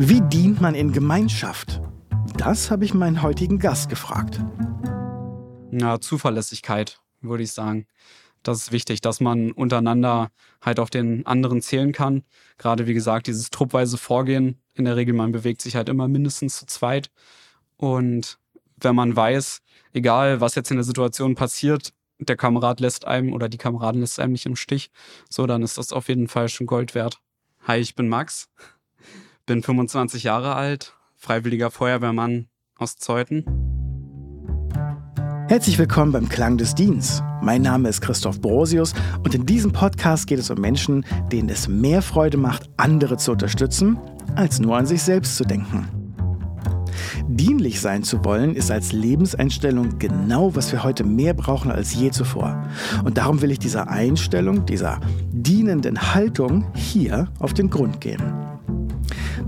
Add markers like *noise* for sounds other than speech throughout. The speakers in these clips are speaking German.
Wie dient man in Gemeinschaft? Das habe ich meinen heutigen Gast gefragt. Na, Zuverlässigkeit, würde ich sagen. Das ist wichtig, dass man untereinander halt auf den anderen zählen kann. Gerade wie gesagt, dieses truppweise Vorgehen. In der Regel, man bewegt sich halt immer mindestens zu zweit. Und wenn man weiß, egal was jetzt in der Situation passiert, der Kamerad lässt einem oder die Kameradin lässt einem nicht im Stich, so dann ist das auf jeden Fall schon Gold wert. Hi, ich bin Max, bin 25 Jahre alt, freiwilliger Feuerwehrmann aus Zeuthen. Herzlich willkommen beim Klang des Dienstes. Mein Name ist Christoph Brosius und in diesem Podcast geht es um Menschen, denen es mehr Freude macht, andere zu unterstützen, als nur an sich selbst zu denken. Dienlich sein zu wollen, ist als Lebenseinstellung genau, was wir heute mehr brauchen als je zuvor. Und darum will ich dieser Einstellung, dieser dienenden Haltung hier auf den Grund gehen.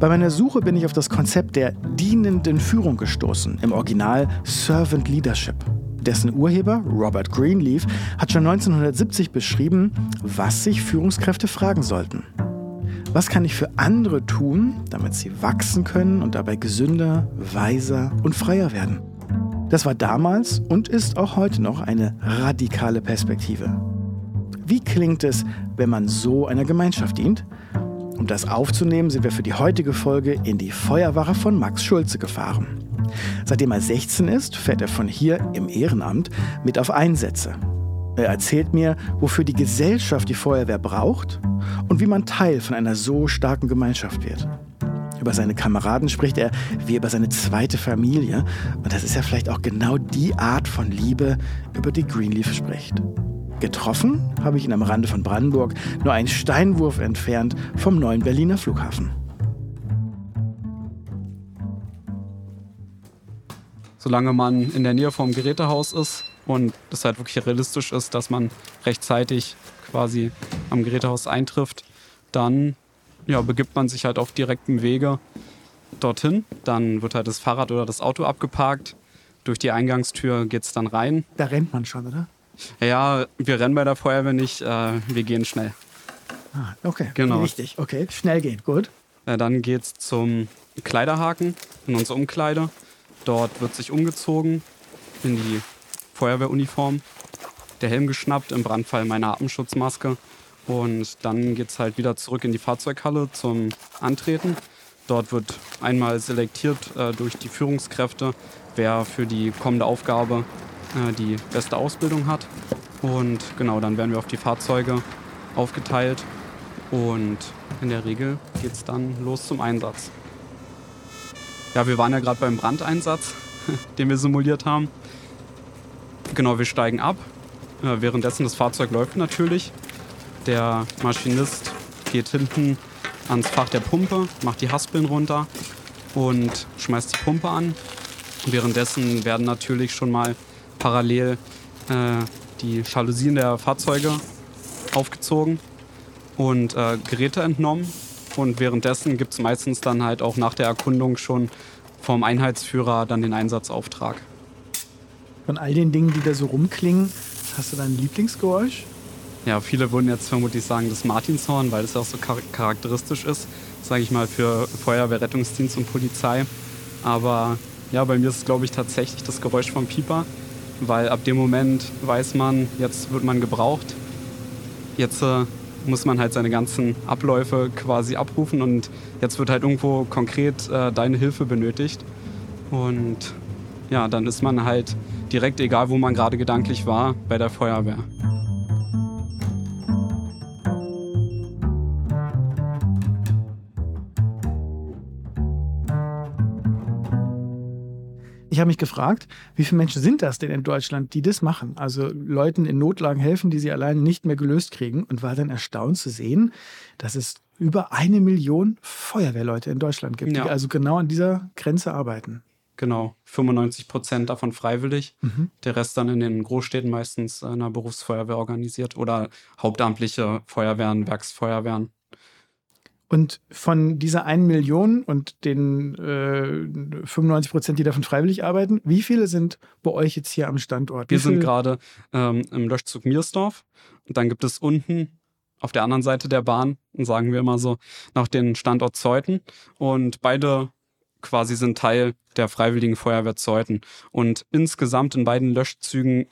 Bei meiner Suche bin ich auf das Konzept der dienenden Führung gestoßen, im Original Servant Leadership. Dessen Urheber, Robert Greenleaf, hat schon 1970 beschrieben, was sich Führungskräfte fragen sollten. Was kann ich für andere tun, damit sie wachsen können und dabei gesünder, weiser und freier werden? Das war damals und ist auch heute noch eine radikale Perspektive. Wie klingt es, wenn man so einer Gemeinschaft dient? Um das aufzunehmen, sind wir für die heutige Folge in die Feuerwache von Max Schulze gefahren. Seitdem er 16 ist, fährt er von hier im Ehrenamt mit auf Einsätze. Er erzählt mir, wofür die Gesellschaft die Feuerwehr braucht und wie man Teil von einer so starken Gemeinschaft wird. Über seine Kameraden spricht er wie über seine zweite Familie. Und das ist ja vielleicht auch genau die Art von Liebe, über die Greenleaf spricht. Getroffen habe ich ihn am Rande von Brandenburg, nur einen Steinwurf entfernt vom neuen Berliner Flughafen. Solange man in der Nähe vom Gerätehaus ist, und es halt wirklich realistisch ist, dass man rechtzeitig quasi am Gerätehaus eintrifft, dann ja, begibt man sich halt auf direktem Wege dorthin. Dann wird halt das Fahrrad oder das Auto abgeparkt. Durch die Eingangstür geht es dann rein. Da rennt man schon, oder? Ja, wir rennen bei der Feuerwehr nicht, äh, wir gehen schnell. Ah, okay, genau. richtig. Okay, schnell gehen, gut. Äh, dann geht es zum Kleiderhaken in unsere Umkleide. Dort wird sich umgezogen in die Feuerwehruniform, der Helm geschnappt, im Brandfall meine Atemschutzmaske. Und dann geht es halt wieder zurück in die Fahrzeughalle zum Antreten. Dort wird einmal selektiert äh, durch die Führungskräfte, wer für die kommende Aufgabe äh, die beste Ausbildung hat. Und genau, dann werden wir auf die Fahrzeuge aufgeteilt. Und in der Regel geht es dann los zum Einsatz. Ja, wir waren ja gerade beim Brandeinsatz, *laughs* den wir simuliert haben. Genau, wir steigen ab. Äh, währenddessen das Fahrzeug läuft natürlich. Der Maschinist geht hinten ans Fach der Pumpe, macht die Haspeln runter und schmeißt die Pumpe an. Währenddessen werden natürlich schon mal parallel äh, die Jalousien der Fahrzeuge aufgezogen und äh, Geräte entnommen. Und währenddessen gibt es meistens dann halt auch nach der Erkundung schon vom Einheitsführer dann den Einsatzauftrag. Von all den Dingen, die da so rumklingen, hast du da ein Lieblingsgeräusch? Ja, viele würden jetzt vermutlich sagen, das Martinshorn, weil es auch so charakteristisch ist, sage ich mal, für Feuerwehr, Rettungsdienst und Polizei. Aber ja, bei mir ist es, glaube ich, tatsächlich das Geräusch vom Pieper, weil ab dem Moment weiß man, jetzt wird man gebraucht. Jetzt äh, muss man halt seine ganzen Abläufe quasi abrufen und jetzt wird halt irgendwo konkret äh, deine Hilfe benötigt. Und ja, dann ist man halt direkt, egal wo man gerade gedanklich war, bei der Feuerwehr. Ich habe mich gefragt, wie viele Menschen sind das denn in Deutschland, die das machen? Also Leuten in Notlagen helfen, die sie alleine nicht mehr gelöst kriegen und war dann erstaunt zu sehen, dass es über eine Million Feuerwehrleute in Deutschland gibt, ja. die also genau an dieser Grenze arbeiten. Genau, 95 Prozent davon freiwillig. Mhm. Der Rest dann in den Großstädten meistens in einer Berufsfeuerwehr organisiert oder hauptamtliche Feuerwehren, Werksfeuerwehren. Und von dieser 1 Million und den äh, 95 Prozent, die davon freiwillig arbeiten, wie viele sind bei euch jetzt hier am Standort? Wie Wir sind gerade ähm, im Löschzug Miersdorf. Und dann gibt es unten auf der anderen Seite der Bahn, sagen wir immer so, nach den Standort Zeuthen. Und beide quasi sind Teil der Freiwilligen Feuerwehr Zeuthen. Und insgesamt in beiden Löschzügen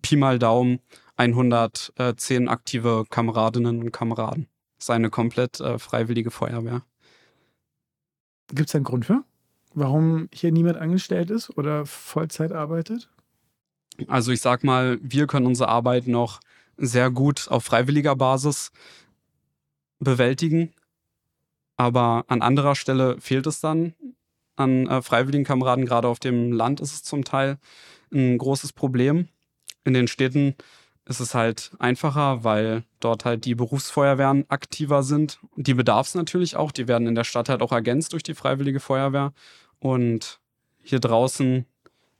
Pi mal Daumen 110 aktive Kameradinnen und Kameraden. Das ist eine komplett äh, freiwillige Feuerwehr. Gibt es einen Grund für? Warum hier niemand angestellt ist oder Vollzeit arbeitet? Also ich sag mal, wir können unsere Arbeit noch sehr gut auf freiwilliger Basis bewältigen. Aber an anderer Stelle fehlt es dann an äh, freiwilligen Kameraden. Gerade auf dem Land ist es zum Teil ein großes Problem. In den Städten ist es halt einfacher, weil dort halt die Berufsfeuerwehren aktiver sind. Die bedarf es natürlich auch. Die werden in der Stadt halt auch ergänzt durch die Freiwillige Feuerwehr. Und hier draußen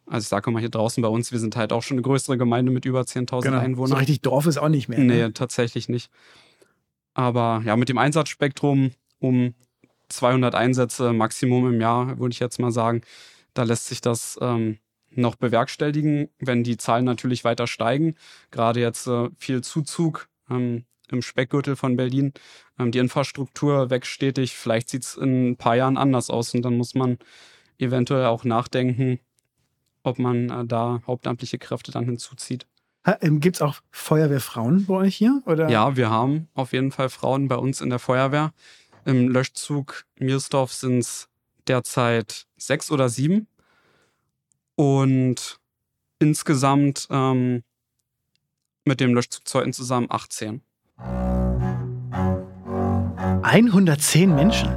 also ich sage mal hier draußen bei uns, wir sind halt auch schon eine größere Gemeinde mit über 10.000 genau. Einwohnern. So richtig Dorf ist auch nicht mehr. Nee, ne? tatsächlich nicht. Aber ja, mit dem Einsatzspektrum um 200 Einsätze Maximum im Jahr, würde ich jetzt mal sagen, da lässt sich das ähm, noch bewerkstelligen, wenn die Zahlen natürlich weiter steigen. Gerade jetzt äh, viel Zuzug ähm, im Speckgürtel von Berlin. Ähm, die Infrastruktur wächst stetig. Vielleicht sieht es in ein paar Jahren anders aus und dann muss man eventuell auch nachdenken, ob man äh, da hauptamtliche Kräfte dann hinzuzieht. Ähm, Gibt es auch Feuerwehrfrauen bei euch hier? Oder? Ja, wir haben auf jeden Fall Frauen bei uns in der Feuerwehr. Im Löschzug Miersdorf sind es derzeit sechs oder sieben. Und insgesamt ähm, mit dem Löschzug Zeuthen zusammen 18. 110 Menschen.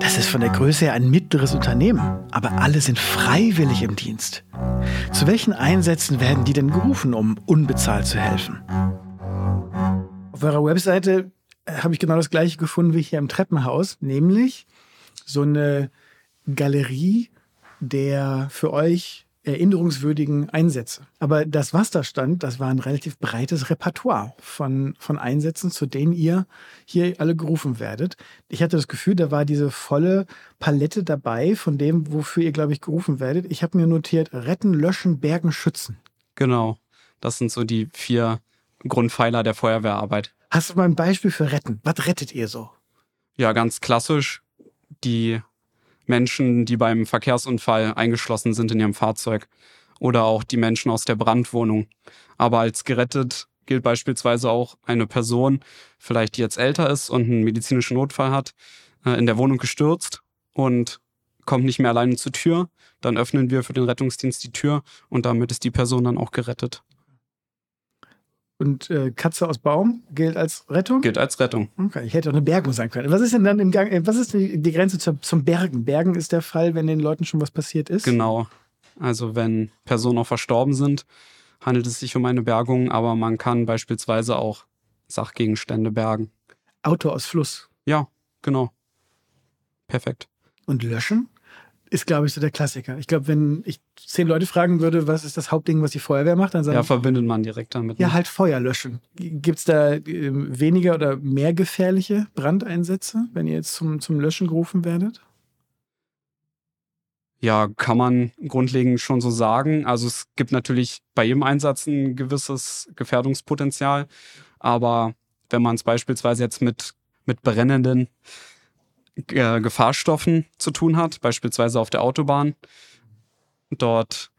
Das ist von der Größe her ein mittleres Unternehmen, aber alle sind freiwillig im Dienst. Zu welchen Einsätzen werden die denn gerufen, um unbezahlt zu helfen? Auf eurer Webseite äh, habe ich genau das gleiche gefunden wie hier im Treppenhaus, nämlich so eine Galerie der für euch erinnerungswürdigen Einsätze. Aber das, was da stand, das war ein relativ breites Repertoire von, von Einsätzen, zu denen ihr hier alle gerufen werdet. Ich hatte das Gefühl, da war diese volle Palette dabei von dem, wofür ihr, glaube ich, gerufen werdet. Ich habe mir notiert, retten, löschen, bergen, schützen. Genau. Das sind so die vier Grundpfeiler der Feuerwehrarbeit. Hast du mal ein Beispiel für retten? Was rettet ihr so? Ja, ganz klassisch die Menschen, die beim Verkehrsunfall eingeschlossen sind in ihrem Fahrzeug oder auch die Menschen aus der Brandwohnung. Aber als gerettet gilt beispielsweise auch eine Person, vielleicht die jetzt älter ist und einen medizinischen Notfall hat, äh, in der Wohnung gestürzt und kommt nicht mehr alleine zur Tür. Dann öffnen wir für den Rettungsdienst die Tür und damit ist die Person dann auch gerettet. Und äh, Katze aus Baum gilt als Rettung? Gilt als Rettung. Okay, ich hätte auch eine Bergung sein können. Was ist denn dann im Gang, äh, was ist die, die Grenze zum, zum Bergen? Bergen ist der Fall, wenn den Leuten schon was passiert ist? Genau. Also wenn Personen auch verstorben sind, handelt es sich um eine Bergung, aber man kann beispielsweise auch Sachgegenstände bergen. Auto aus Fluss. Ja, genau. Perfekt. Und löschen? Ist, glaube ich, so der Klassiker. Ich glaube, wenn ich zehn Leute fragen würde, was ist das Hauptding, was die Feuerwehr macht, dann sagen Ja, verbindet man direkt damit. Ja, ne? halt Feuer löschen. Gibt es da äh, weniger oder mehr gefährliche Brandeinsätze, wenn ihr jetzt zum, zum Löschen gerufen werdet? Ja, kann man grundlegend schon so sagen. Also es gibt natürlich bei jedem Einsatz ein gewisses Gefährdungspotenzial. Aber wenn man es beispielsweise jetzt mit, mit brennenden äh, Gefahrstoffen zu tun hat, beispielsweise auf der Autobahn. Dort,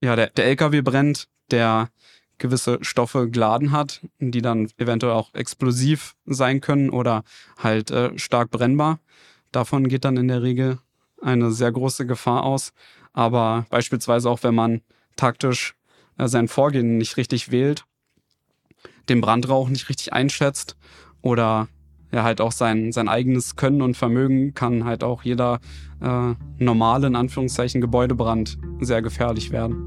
ja, der, der LKW brennt, der gewisse Stoffe geladen hat, die dann eventuell auch explosiv sein können oder halt äh, stark brennbar. Davon geht dann in der Regel eine sehr große Gefahr aus. Aber beispielsweise auch, wenn man taktisch äh, sein Vorgehen nicht richtig wählt, den Brandrauch nicht richtig einschätzt oder ja halt auch sein, sein eigenes Können und Vermögen kann halt auch jeder äh, normale, in Anführungszeichen, Gebäudebrand sehr gefährlich werden.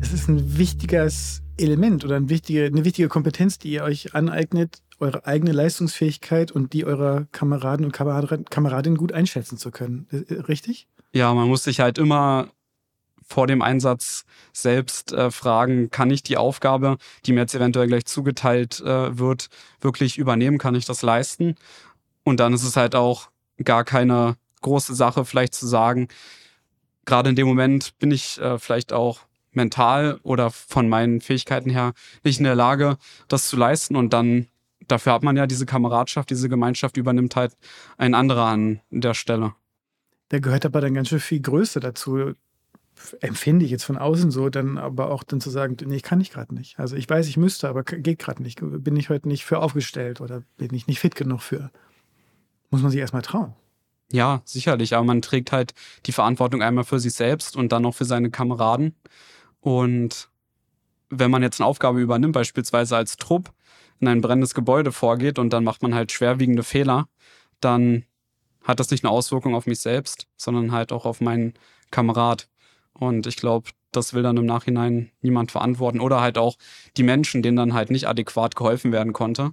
Es ist ein wichtiges Element oder eine wichtige, eine wichtige Kompetenz, die ihr euch aneignet, eure eigene Leistungsfähigkeit und die eurer Kameraden und Kameradinnen gut einschätzen zu können. Äh, richtig? Ja, man muss sich halt immer vor dem Einsatz selbst äh, fragen, kann ich die Aufgabe, die mir jetzt eventuell gleich zugeteilt äh, wird, wirklich übernehmen? Kann ich das leisten? Und dann ist es halt auch gar keine große Sache, vielleicht zu sagen, gerade in dem Moment bin ich äh, vielleicht auch mental oder von meinen Fähigkeiten her nicht in der Lage, das zu leisten. Und dann, dafür hat man ja diese Kameradschaft, diese Gemeinschaft übernimmt halt ein anderer an der Stelle. Da gehört aber dann ganz schön viel Größe dazu, empfinde ich jetzt von außen so, dann aber auch dann zu sagen, nee, ich kann ich gerade nicht. Also ich weiß, ich müsste, aber geht gerade nicht. Bin ich heute nicht für aufgestellt oder bin ich nicht fit genug für. Muss man sich erstmal trauen. Ja, sicherlich. Aber man trägt halt die Verantwortung einmal für sich selbst und dann auch für seine Kameraden. Und wenn man jetzt eine Aufgabe übernimmt, beispielsweise als Trupp in ein brennendes Gebäude vorgeht und dann macht man halt schwerwiegende Fehler, dann hat das nicht eine Auswirkung auf mich selbst, sondern halt auch auf meinen Kamerad. Und ich glaube, das will dann im Nachhinein niemand verantworten. Oder halt auch die Menschen, denen dann halt nicht adäquat geholfen werden konnte.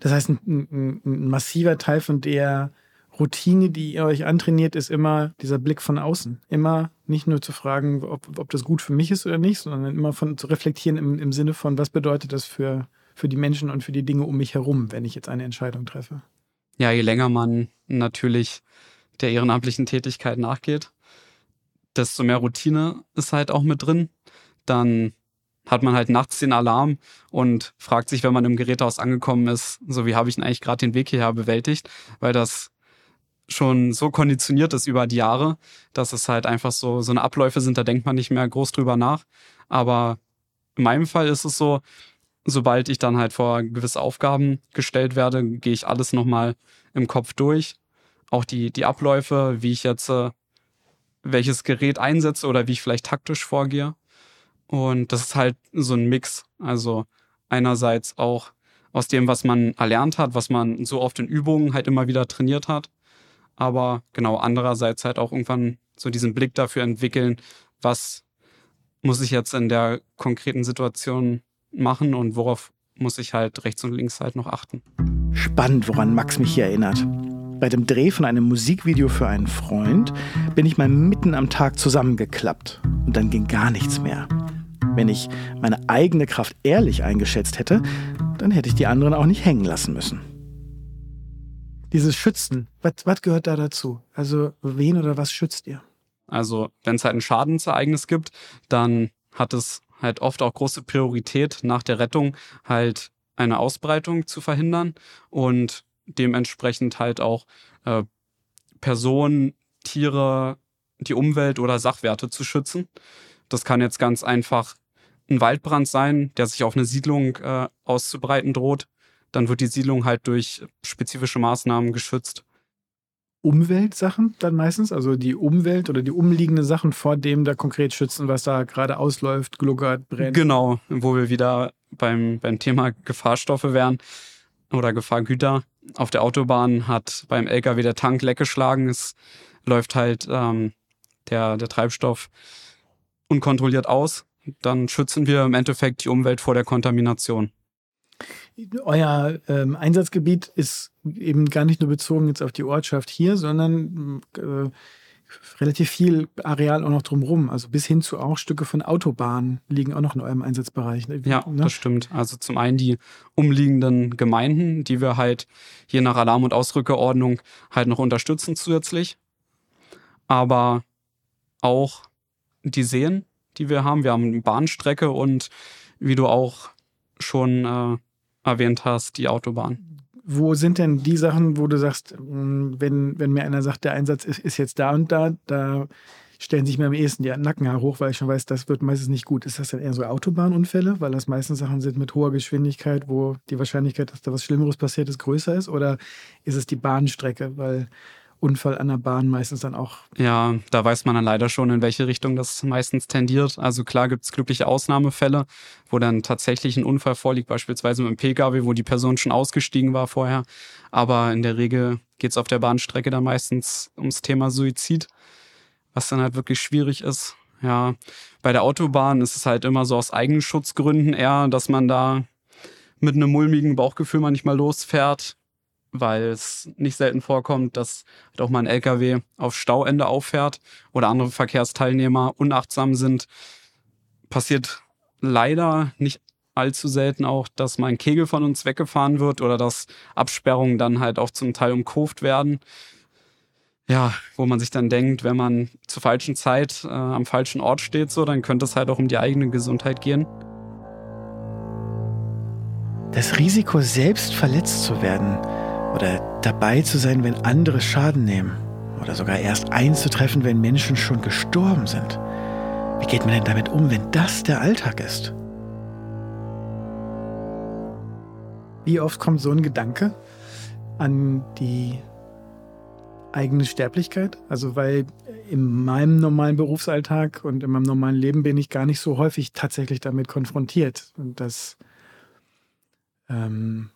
Das heißt, ein, ein, massiver Teil von der Routine, die ihr euch antrainiert, ist immer dieser Blick von außen. Immer nicht nur zu fragen, ob, ob das gut für mich ist oder nicht, sondern immer von zu reflektieren im, im Sinne von, was bedeutet das für, für die Menschen und für die Dinge um mich herum, wenn ich jetzt eine Entscheidung treffe. Ja, je länger man natürlich der ehrenamtlichen Tätigkeit nachgeht, desto mehr Routine ist halt auch mit drin. Dann hat man halt nachts den Alarm und fragt sich, wenn man im Gerätehaus angekommen ist, so wie habe ich denn eigentlich gerade den Weg hierher bewältigt, weil das schon so konditioniert ist über die Jahre, dass es halt einfach so, so eine Abläufe sind, da denkt man nicht mehr groß drüber nach. Aber in meinem Fall ist es so, sobald ich dann halt vor gewisse Aufgaben gestellt werde, gehe ich alles nochmal im Kopf durch. Auch die, die Abläufe, wie ich jetzt äh, welches Gerät einsetze oder wie ich vielleicht taktisch vorgehe. Und das ist halt so ein Mix. Also einerseits auch aus dem, was man erlernt hat, was man so oft in Übungen halt immer wieder trainiert hat aber genau andererseits halt auch irgendwann so diesen Blick dafür entwickeln, was muss ich jetzt in der konkreten Situation machen und worauf muss ich halt rechts und links halt noch achten. Spannend, woran Max mich hier erinnert. Bei dem Dreh von einem Musikvideo für einen Freund bin ich mal mitten am Tag zusammengeklappt und dann ging gar nichts mehr. Wenn ich meine eigene Kraft ehrlich eingeschätzt hätte, dann hätte ich die anderen auch nicht hängen lassen müssen dieses Schützen, was, gehört da dazu? Also wen oder was schützt ihr? Also wenn es halt ein Schadensereignis gibt, dann hat es halt oft auch große Priorität nach der Rettung halt eine Ausbreitung zu verhindern und dementsprechend halt auch äh, Personen, Tiere, die Umwelt oder Sachwerte zu schützen. Das kann jetzt ganz einfach ein Waldbrand sein, der sich auf eine Siedlung äh, auszubreiten droht dann wird die Siedlung halt durch spezifische Maßnahmen geschützt. Umweltsachen dann meistens, also die Umwelt oder die umliegenden Sachen vor dem da konkret schützen, was da gerade ausläuft, gluckert, brennt. Genau, wo wir wieder beim, beim Thema Gefahrstoffe wären oder Gefahrgüter. Auf der Autobahn hat beim LKW der Tank leck geschlagen. Es läuft halt ähm, der, der Treibstoff unkontrolliert aus. Dann schützen wir im Endeffekt die Umwelt vor der Kontamination. Euer ähm, Einsatzgebiet ist eben gar nicht nur bezogen jetzt auf die Ortschaft hier, sondern äh, relativ viel Areal auch noch drumherum. Also bis hin zu auch Stücke von Autobahnen liegen auch noch in eurem Einsatzbereich. Ne? Ja, ne? das stimmt. Also zum einen die umliegenden Gemeinden, die wir halt je nach Alarm- und Ausrückeordnung halt noch unterstützen zusätzlich. Aber auch die Seen, die wir haben. Wir haben eine Bahnstrecke und wie du auch schon äh, erwähnt hast, die Autobahn. Wo sind denn die Sachen, wo du sagst, hm, wenn, wenn mir einer sagt, der Einsatz ist, ist jetzt da und da, da stellen sich mir am ehesten die Nackenhaare hoch, weil ich schon weiß, das wird meistens nicht gut. Ist das dann eher so Autobahnunfälle, weil das meistens Sachen sind mit hoher Geschwindigkeit, wo die Wahrscheinlichkeit, dass da was Schlimmeres passiert ist, größer ist? Oder ist es die Bahnstrecke, weil Unfall an der Bahn meistens dann auch. Ja, da weiß man dann leider schon, in welche Richtung das meistens tendiert. Also klar gibt es glückliche Ausnahmefälle, wo dann tatsächlich ein Unfall vorliegt, beispielsweise mit dem Pkw, wo die Person schon ausgestiegen war vorher. Aber in der Regel geht es auf der Bahnstrecke dann meistens ums Thema Suizid, was dann halt wirklich schwierig ist. Ja, bei der Autobahn ist es halt immer so aus Eigenschutzgründen eher, dass man da mit einem mulmigen Bauchgefühl manchmal losfährt weil es nicht selten vorkommt, dass halt auch mal ein LKW auf Stauende auffährt oder andere Verkehrsteilnehmer unachtsam sind. Passiert leider nicht allzu selten auch, dass mal ein Kegel von uns weggefahren wird oder dass Absperrungen dann halt auch zum Teil umkurvt werden. Ja, wo man sich dann denkt, wenn man zur falschen Zeit äh, am falschen Ort steht, so, dann könnte es halt auch um die eigene Gesundheit gehen. Das Risiko, selbst verletzt zu werden oder dabei zu sein, wenn andere Schaden nehmen oder sogar erst einzutreffen, wenn Menschen schon gestorben sind. Wie geht man denn damit um, wenn das der Alltag ist? Wie oft kommt so ein Gedanke an die eigene Sterblichkeit? Also, weil in meinem normalen Berufsalltag und in meinem normalen Leben bin ich gar nicht so häufig tatsächlich damit konfrontiert. Dass ähm,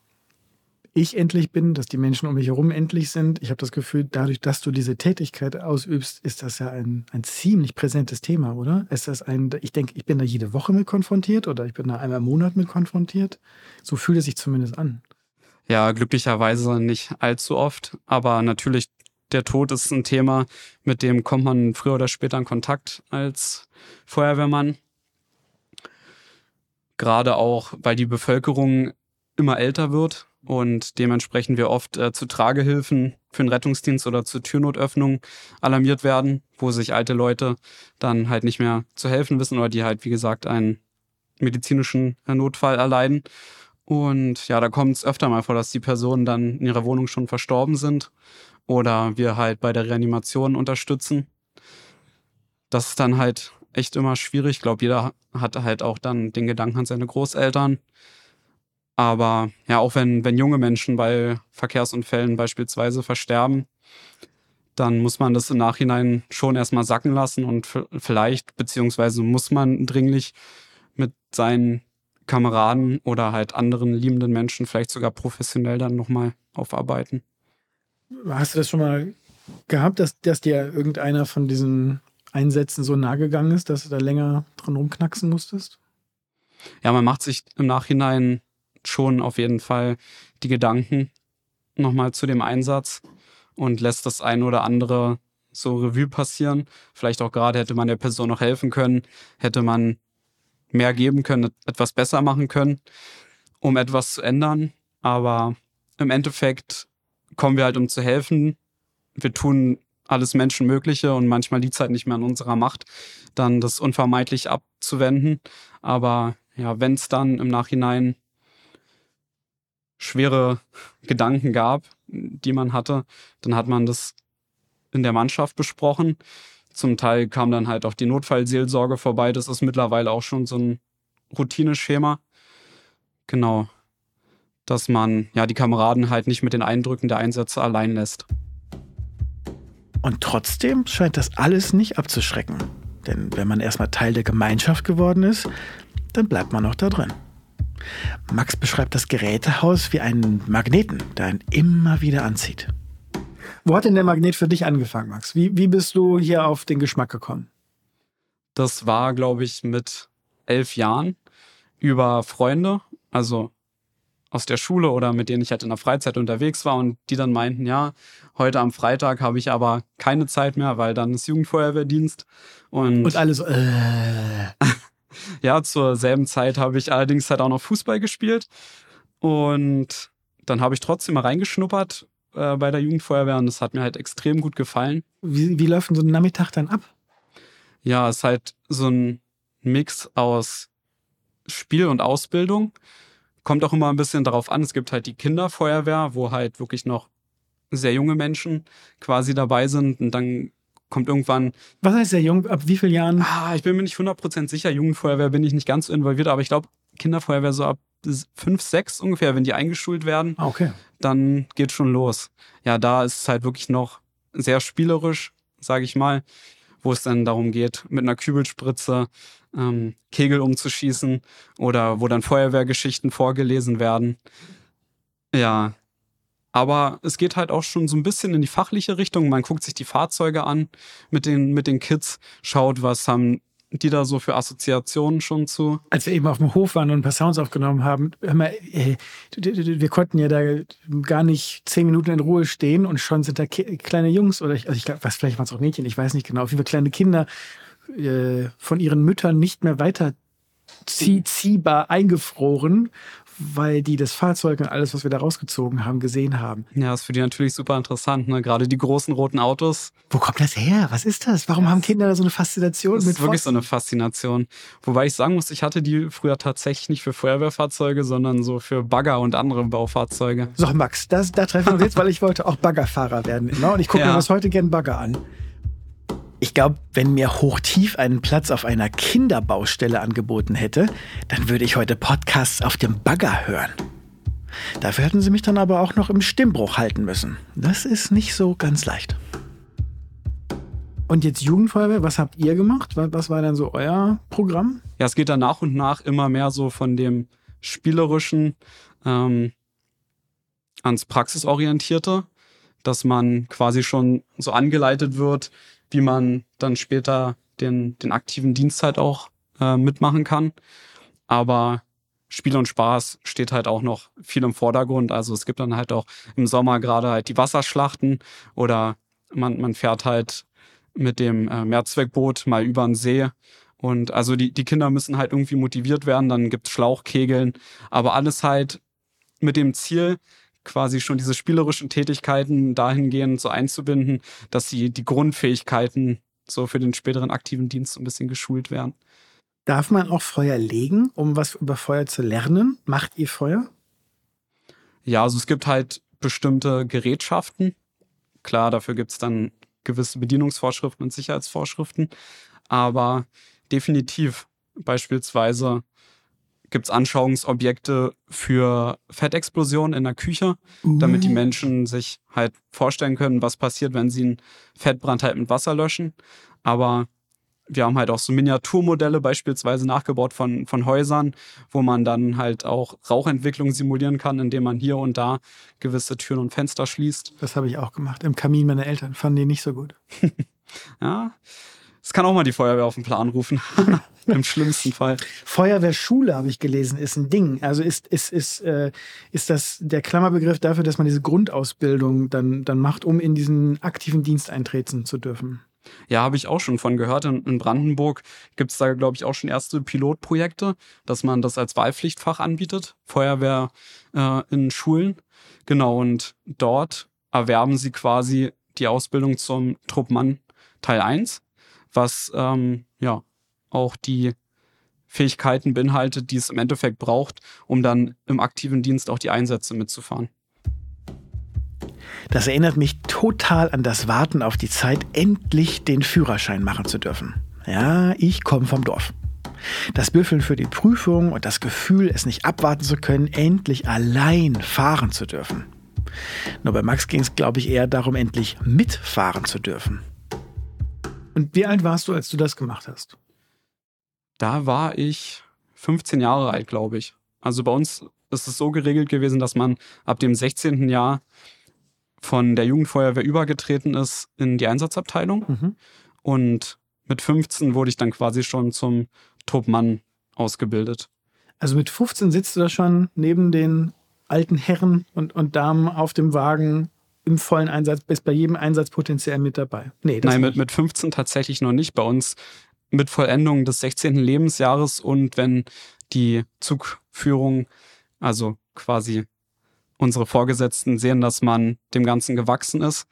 ich endlich bin, dass die Menschen um mich herum endlich sind. Ich habe das Gefühl, dadurch, dass du diese Tätigkeit ausübst, ist das ja ein, ein ziemlich präsentes Thema, oder? Ist das ein, ich denke, ich bin da jede Woche mit konfrontiert oder ich bin da einmal im Monat mit konfrontiert. So fühlt es sich zumindest an. Ja, glücklicherweise nicht allzu oft, aber natürlich der Tod ist ein Thema, mit dem kommt man früher oder später in Kontakt als Feuerwehrmann. Gerade auch, weil die Bevölkerung immer älter wird und dementsprechend wir oft äh, zu Tragehilfen für den Rettungsdienst oder zur Türnotöffnung alarmiert werden, wo sich alte Leute dann halt nicht mehr zu helfen wissen oder die halt, wie gesagt, einen medizinischen äh, Notfall erleiden. Und ja, da kommt es öfter mal vor, dass die Personen dann in ihrer Wohnung schon verstorben sind oder wir halt bei der Reanimation unterstützen. Das ist dann halt echt immer schwierig. Ich glaube, jeder hat halt auch dann den Gedanken an seine Großeltern. Aber ja, auch wenn, wenn junge Menschen bei Verkehrsunfällen beispielsweise versterben, dann muss man das im Nachhinein schon erstmal sacken lassen und vielleicht, beziehungsweise muss man dringlich mit seinen Kameraden oder halt anderen liebenden Menschen vielleicht sogar professionell dann nochmal aufarbeiten. Hast du das schon mal gehabt, dass, dass dir irgendeiner von diesen Einsätzen so nah gegangen ist, dass du da länger dran rumknacksen musstest? Ja, man macht sich im Nachhinein schon auf jeden Fall die Gedanken nochmal zu dem Einsatz und lässt das ein oder andere so Revue passieren. Vielleicht auch gerade hätte man der Person noch helfen können, hätte man mehr geben können, etwas besser machen können, um etwas zu ändern. Aber im Endeffekt kommen wir halt, um zu helfen. Wir tun alles Menschenmögliche und manchmal liegt es halt nicht mehr an unserer Macht, dann das unvermeidlich abzuwenden. Aber ja, wenn es dann im Nachhinein schwere Gedanken gab, die man hatte, dann hat man das in der Mannschaft besprochen. Zum Teil kam dann halt auch die Notfallseelsorge vorbei. Das ist mittlerweile auch schon so ein Routineschema. Genau dass man ja die Kameraden halt nicht mit den Eindrücken der Einsätze allein lässt. Und trotzdem scheint das alles nicht abzuschrecken. Denn wenn man erstmal Teil der Gemeinschaft geworden ist, dann bleibt man auch da drin. Max beschreibt das Gerätehaus wie einen Magneten, der einen immer wieder anzieht. Wo hat denn der Magnet für dich angefangen, Max? Wie, wie bist du hier auf den Geschmack gekommen? Das war, glaube ich, mit elf Jahren über Freunde. Also aus der Schule oder mit denen ich halt in der Freizeit unterwegs war und die dann meinten, ja, heute am Freitag habe ich aber keine Zeit mehr, weil dann ist Jugendfeuerwehrdienst. Und, und alles. Äh. *laughs* ja, zur selben Zeit habe ich allerdings halt auch noch Fußball gespielt. Und dann habe ich trotzdem mal reingeschnuppert äh, bei der Jugendfeuerwehr und das hat mir halt extrem gut gefallen. Wie, wie läuft denn so ein Nachmittag dann ab? Ja, es ist halt so ein Mix aus Spiel und Ausbildung. Kommt auch immer ein bisschen darauf an. Es gibt halt die Kinderfeuerwehr, wo halt wirklich noch sehr junge Menschen quasi dabei sind. Und dann kommt irgendwann. Was heißt sehr jung? Ab wie vielen Jahren? Ah, ich bin mir nicht 100% sicher. Jugendfeuerwehr bin ich nicht ganz so involviert, aber ich glaube, Kinderfeuerwehr so ab fünf, sechs ungefähr, wenn die eingeschult werden. Ah, okay. Dann geht schon los. Ja, da ist es halt wirklich noch sehr spielerisch, sage ich mal, wo es dann darum geht, mit einer Kübelspritze ähm, Kegel umzuschießen oder wo dann Feuerwehrgeschichten vorgelesen werden. Ja, aber es geht halt auch schon so ein bisschen in die fachliche Richtung. Man guckt sich die Fahrzeuge an mit den, mit den Kids, schaut, was haben die da so für Assoziationen schon zu? Als wir eben auf dem Hof waren und ein paar Sounds aufgenommen haben, hör mal, äh, wir konnten ja da gar nicht zehn Minuten in Ruhe stehen und schon sind da kleine Jungs oder ich, also ich glaube, was vielleicht waren es auch Mädchen, ich weiß nicht genau, auf jeden Fall kleine Kinder äh, von ihren Müttern nicht mehr weiter zieh ziehbar eingefroren, weil die das Fahrzeug und alles, was wir da rausgezogen haben, gesehen haben. Ja, das ist für die natürlich super interessant, ne? Gerade die großen roten Autos. Wo kommt das her? Was ist das? Warum ja, haben Kinder da so eine Faszination das mit? Das ist wirklich so eine Faszination. Wobei ich sagen muss, ich hatte die früher tatsächlich nicht für Feuerwehrfahrzeuge, sondern so für Bagger und andere Baufahrzeuge. So, Max, das, da treffen wir uns jetzt, *laughs* weil ich wollte auch Baggerfahrer werden. Immer. Und ich gucke ja. mir das heute gern Bagger an. Ich glaube, wenn mir Hochtief einen Platz auf einer Kinderbaustelle angeboten hätte, dann würde ich heute Podcasts auf dem Bagger hören. Dafür hätten sie mich dann aber auch noch im Stimmbruch halten müssen. Das ist nicht so ganz leicht. Und jetzt Jugendfeuerwehr, was habt ihr gemacht? Was war dann so euer Programm? Ja, es geht dann nach und nach immer mehr so von dem spielerischen ähm, ans Praxisorientierte, dass man quasi schon so angeleitet wird, wie man dann später den, den aktiven Dienst halt auch äh, mitmachen kann. Aber Spiel und Spaß steht halt auch noch viel im Vordergrund. Also es gibt dann halt auch im Sommer gerade halt die Wasserschlachten oder man, man fährt halt mit dem äh, Mehrzweckboot mal über den See. Und also die, die Kinder müssen halt irgendwie motiviert werden. Dann gibt's Schlauchkegeln. Aber alles halt mit dem Ziel, quasi schon diese spielerischen Tätigkeiten dahingehend so einzubinden, dass sie die Grundfähigkeiten so für den späteren aktiven Dienst ein bisschen geschult werden. Darf man auch Feuer legen, um was über Feuer zu lernen? Macht ihr Feuer? Ja, also es gibt halt bestimmte Gerätschaften. Klar, dafür gibt es dann gewisse Bedienungsvorschriften und Sicherheitsvorschriften. Aber definitiv beispielsweise gibt es Anschauungsobjekte für Fettexplosionen in der Küche, uh. damit die uh. Menschen sich halt vorstellen können, was passiert, wenn sie einen Fettbrand halt mit Wasser löschen. Aber wir haben halt auch so Miniaturmodelle beispielsweise nachgebaut von, von Häusern, wo man dann halt auch Rauchentwicklung simulieren kann, indem man hier und da gewisse Türen und Fenster schließt. Das habe ich auch gemacht. Im Kamin meiner Eltern fanden die nicht so gut. *laughs* ja, es kann auch mal die Feuerwehr auf den Plan rufen. *laughs* *laughs* Im schlimmsten Fall. Feuerwehrschule, habe ich gelesen, ist ein Ding. Also ist, ist, ist, äh, ist das der Klammerbegriff dafür, dass man diese Grundausbildung dann, dann macht, um in diesen aktiven Dienst eintreten zu dürfen. Ja, habe ich auch schon von gehört. In, Brandenburg gibt es da, glaube ich, auch schon erste Pilotprojekte, dass man das als Wahlpflichtfach anbietet, Feuerwehr äh, in Schulen. Genau, und dort erwerben sie quasi die Ausbildung zum Truppmann Teil 1, was ähm, ja auch die Fähigkeiten beinhaltet, die es im Endeffekt braucht, um dann im aktiven Dienst auch die Einsätze mitzufahren. Das erinnert mich total an das Warten auf die Zeit, endlich den Führerschein machen zu dürfen. Ja, ich komme vom Dorf. Das Büffeln für die Prüfung und das Gefühl, es nicht abwarten zu können, endlich allein fahren zu dürfen. Nur bei Max ging es, glaube ich, eher darum, endlich mitfahren zu dürfen. Und wie alt warst du, als du das gemacht hast? Da war ich 15 Jahre alt, glaube ich. Also bei uns ist es so geregelt gewesen, dass man ab dem 16. Jahr von der Jugendfeuerwehr übergetreten ist in die Einsatzabteilung. Mhm. Und mit 15 wurde ich dann quasi schon zum Truppmann ausgebildet. Also mit 15 sitzt du da schon neben den alten Herren und, und Damen auf dem Wagen im vollen Einsatz, bist bei jedem Einsatz potenziell mit dabei. Nee, Nein, mit, mit 15 tatsächlich noch nicht. Bei uns mit Vollendung des 16. Lebensjahres und wenn die Zugführung, also quasi unsere Vorgesetzten sehen, dass man dem Ganzen gewachsen ist,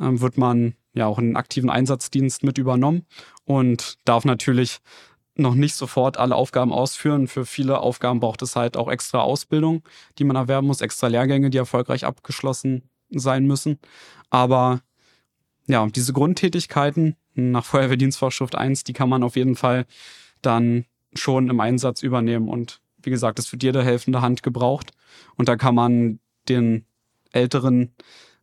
ähm, wird man ja auch in den aktiven Einsatzdienst mit übernommen und darf natürlich noch nicht sofort alle Aufgaben ausführen. Für viele Aufgaben braucht es halt auch extra Ausbildung, die man erwerben muss, extra Lehrgänge, die erfolgreich abgeschlossen sein müssen. Aber ja, diese Grundtätigkeiten nach Feuerwehrdienstvorschrift 1, die kann man auf jeden Fall dann schon im Einsatz übernehmen. Und wie gesagt, es wird jede helfende Hand gebraucht. Und da kann man den älteren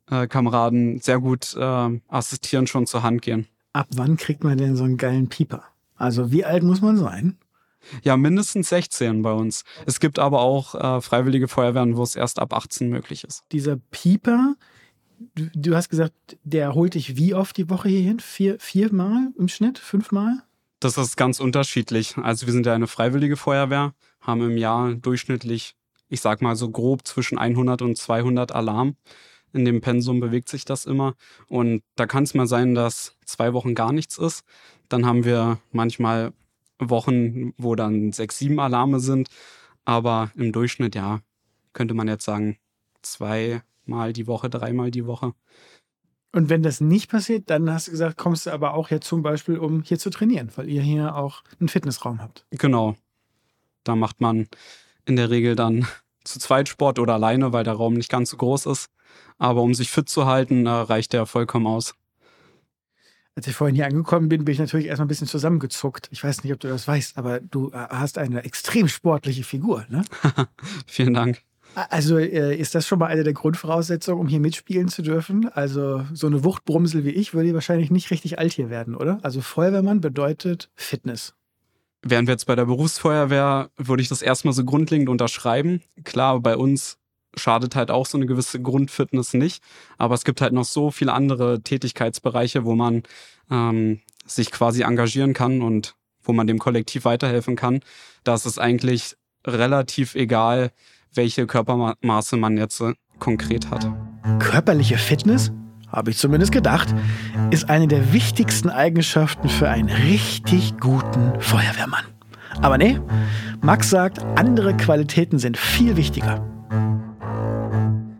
äh, Kameraden sehr gut äh, assistieren, schon zur Hand gehen. Ab wann kriegt man denn so einen geilen Pieper? Also wie alt muss man sein? Ja, mindestens 16 bei uns. Es gibt aber auch äh, freiwillige Feuerwehren, wo es erst ab 18 möglich ist. Dieser Pieper, du, hast gesagt, der holt dich wie oft die Woche hierhin? Vier, viermal im Schnitt? Fünfmal? Das ist ganz unterschiedlich. Also wir sind ja eine freiwillige Feuerwehr, haben im Jahr durchschnittlich, ich sag mal so grob zwischen 100 und 200 Alarm. In dem Pensum bewegt sich das immer. Und da kann es mal sein, dass zwei Wochen gar nichts ist. Dann haben wir manchmal Wochen, wo dann sechs, sieben Alarme sind. Aber im Durchschnitt, ja, könnte man jetzt sagen, zweimal die Woche, dreimal die Woche. Und wenn das nicht passiert, dann hast du gesagt, kommst du aber auch jetzt zum Beispiel, um hier zu trainieren, weil ihr hier auch einen Fitnessraum habt. Genau. Da macht man in der Regel dann *laughs* zu zweit Sport oder alleine, weil der Raum nicht ganz so groß ist. Aber um sich fit zu halten, reicht der vollkommen aus. Als ich vorhin hier angekommen bin, bin ich natürlich erstmal ein bisschen zusammengezuckt. Ich weiß nicht, ob du das weißt, aber du äh, hast eine extrem sportliche Figur, ne? *laughs* Vielen Dank. Also äh, ist das schon mal eine der Grundvoraussetzungen, um hier mitspielen zu dürfen? Also so eine Wuchtbrumsel wie ich würde wahrscheinlich nicht richtig alt hier werden, oder? Also Feuerwehrmann bedeutet Fitness. Wären wir jetzt bei der Berufsfeuerwehr, würde ich das erstmal so grundlegend unterschreiben. Klar, bei uns schadet halt auch so eine gewisse Grundfitness nicht. Aber es gibt halt noch so viele andere Tätigkeitsbereiche, wo man ähm, sich quasi engagieren kann und wo man dem Kollektiv weiterhelfen kann. Da ist es eigentlich relativ egal, welche Körpermaße man jetzt äh, konkret hat. Körperliche Fitness, habe ich zumindest gedacht, ist eine der wichtigsten Eigenschaften für einen richtig guten Feuerwehrmann. Aber nee, Max sagt, andere Qualitäten sind viel wichtiger.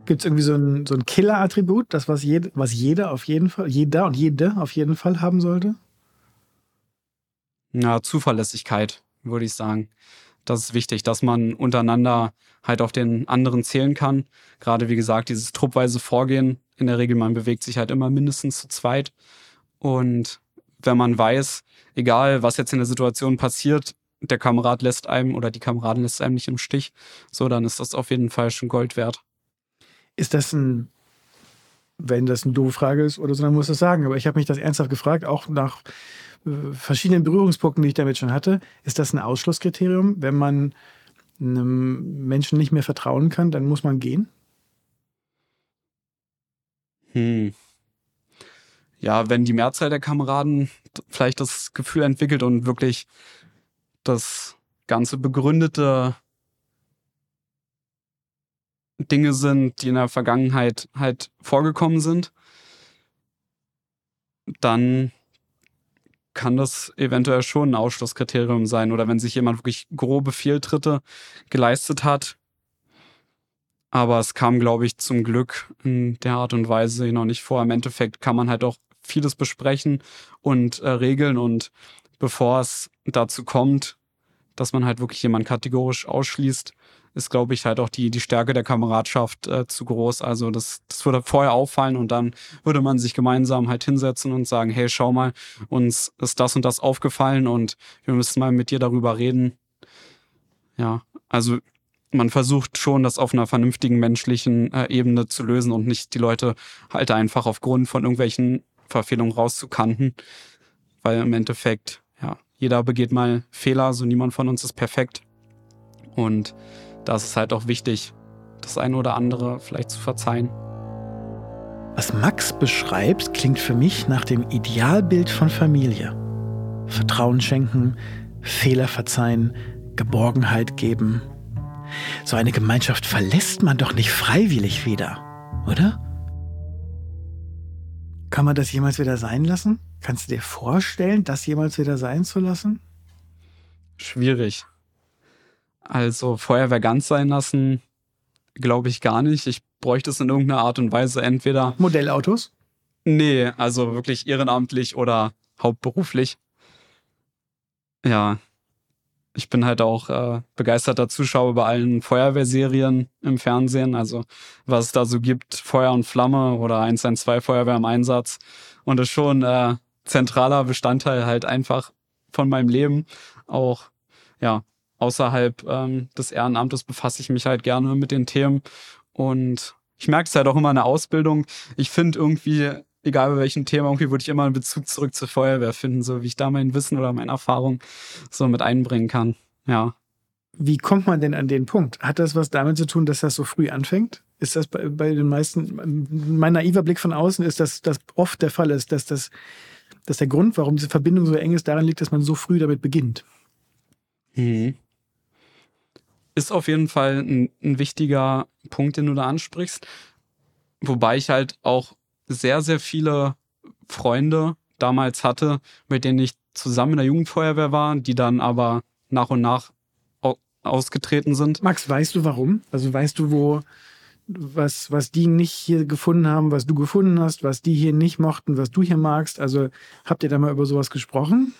Gibt es irgendwie so ein, so ein Killer-Attribut, das was, jed, was jeder auf jeden Fall, jeder und jede auf jeden Fall haben sollte? Ja, Zuverlässigkeit, würde ich sagen das ist wichtig, dass man untereinander halt auf den anderen zählen kann. Gerade wie gesagt, dieses truppweise Vorgehen. In der Regel, man bewegt sich halt immer mindestens zu zweit. Und wenn man weiß, egal was jetzt in der Situation passiert, der Kamerad lässt einem oder die Kameradin lässt einem nicht im Stich, so dann ist das auf jeden Fall schon Gold wert. Ist das ein, wenn das eine doofe Frage ist oder so, dann muss ich das sagen. Aber ich habe mich das ernsthaft gefragt, auch nach verschiedenen Berührungspunkten, die ich damit schon hatte, ist das ein Ausschlusskriterium. Wenn man einem Menschen nicht mehr vertrauen kann, dann muss man gehen? Hm. Ja, wenn die Mehrzahl der Kameraden vielleicht das Gefühl entwickelt und wirklich das ganze begründete Dinge sind, die in der Vergangenheit halt vorgekommen sind, dann kann das eventuell schon ein Ausschlusskriterium sein. Oder wenn sich jemand wirklich grobe Fehltritte geleistet hat. Aber es kam, glaube ich, zum Glück in der Art und Weise noch nicht vor. Im Endeffekt kann man halt auch vieles besprechen und äh, regeln. Und bevor es dazu kommt, dass man halt wirklich jemanden kategorisch ausschließt, ist, glaube ich, halt auch die, die Stärke der Kameradschaft äh, zu groß. Also das, das würde vorher auffallen und dann würde man sich gemeinsam halt hinsetzen und sagen, hey, schau mal, uns ist das und das aufgefallen und wir müssen mal mit dir darüber reden. Ja, also man versucht schon, das auf einer vernünftigen menschlichen äh, Ebene zu lösen und nicht die Leute halt einfach aufgrund von irgendwelchen Verfehlungen rauszukanten. Weil im Endeffekt, ja, jeder begeht mal Fehler, so niemand von uns ist perfekt. Und da ist es halt auch wichtig, das eine oder andere vielleicht zu verzeihen. Was Max beschreibt, klingt für mich nach dem Idealbild von Familie. Vertrauen schenken, Fehler verzeihen, Geborgenheit geben. So eine Gemeinschaft verlässt man doch nicht freiwillig wieder, oder? Kann man das jemals wieder sein lassen? Kannst du dir vorstellen, das jemals wieder sein zu lassen? Schwierig. Also Feuerwehr ganz sein lassen, glaube ich gar nicht. Ich bräuchte es in irgendeiner Art und Weise entweder. Modellautos? Nee, also wirklich ehrenamtlich oder hauptberuflich. Ja. Ich bin halt auch äh, begeisterter Zuschauer bei allen Feuerwehrserien im Fernsehen. Also was es da so gibt, Feuer und Flamme oder 112 Feuerwehr im Einsatz. Und das ist schon äh, zentraler Bestandteil halt einfach von meinem Leben. Auch ja, außerhalb ähm, des Ehrenamtes befasse ich mich halt gerne mit den Themen. Und ich merke es halt auch immer in der Ausbildung. Ich finde irgendwie, egal bei welchem Thema, irgendwie würde ich immer einen Bezug zurück zur Feuerwehr finden, so wie ich da mein Wissen oder meine Erfahrung so mit einbringen kann. Ja. Wie kommt man denn an den Punkt? Hat das was damit zu tun, dass das so früh anfängt? Ist das bei, bei den meisten, mein naiver Blick von außen ist, dass das oft der Fall ist, dass das dass der Grund, warum diese Verbindung so eng ist, daran liegt, dass man so früh damit beginnt. Mhm. Ist auf jeden Fall ein, ein wichtiger Punkt, den du da ansprichst. Wobei ich halt auch sehr, sehr viele Freunde damals hatte, mit denen ich zusammen in der Jugendfeuerwehr war, die dann aber nach und nach ausgetreten sind. Max, weißt du warum? Also weißt du, wo was, was die nicht hier gefunden haben, was du gefunden hast, was die hier nicht mochten, was du hier magst? Also habt ihr da mal über sowas gesprochen?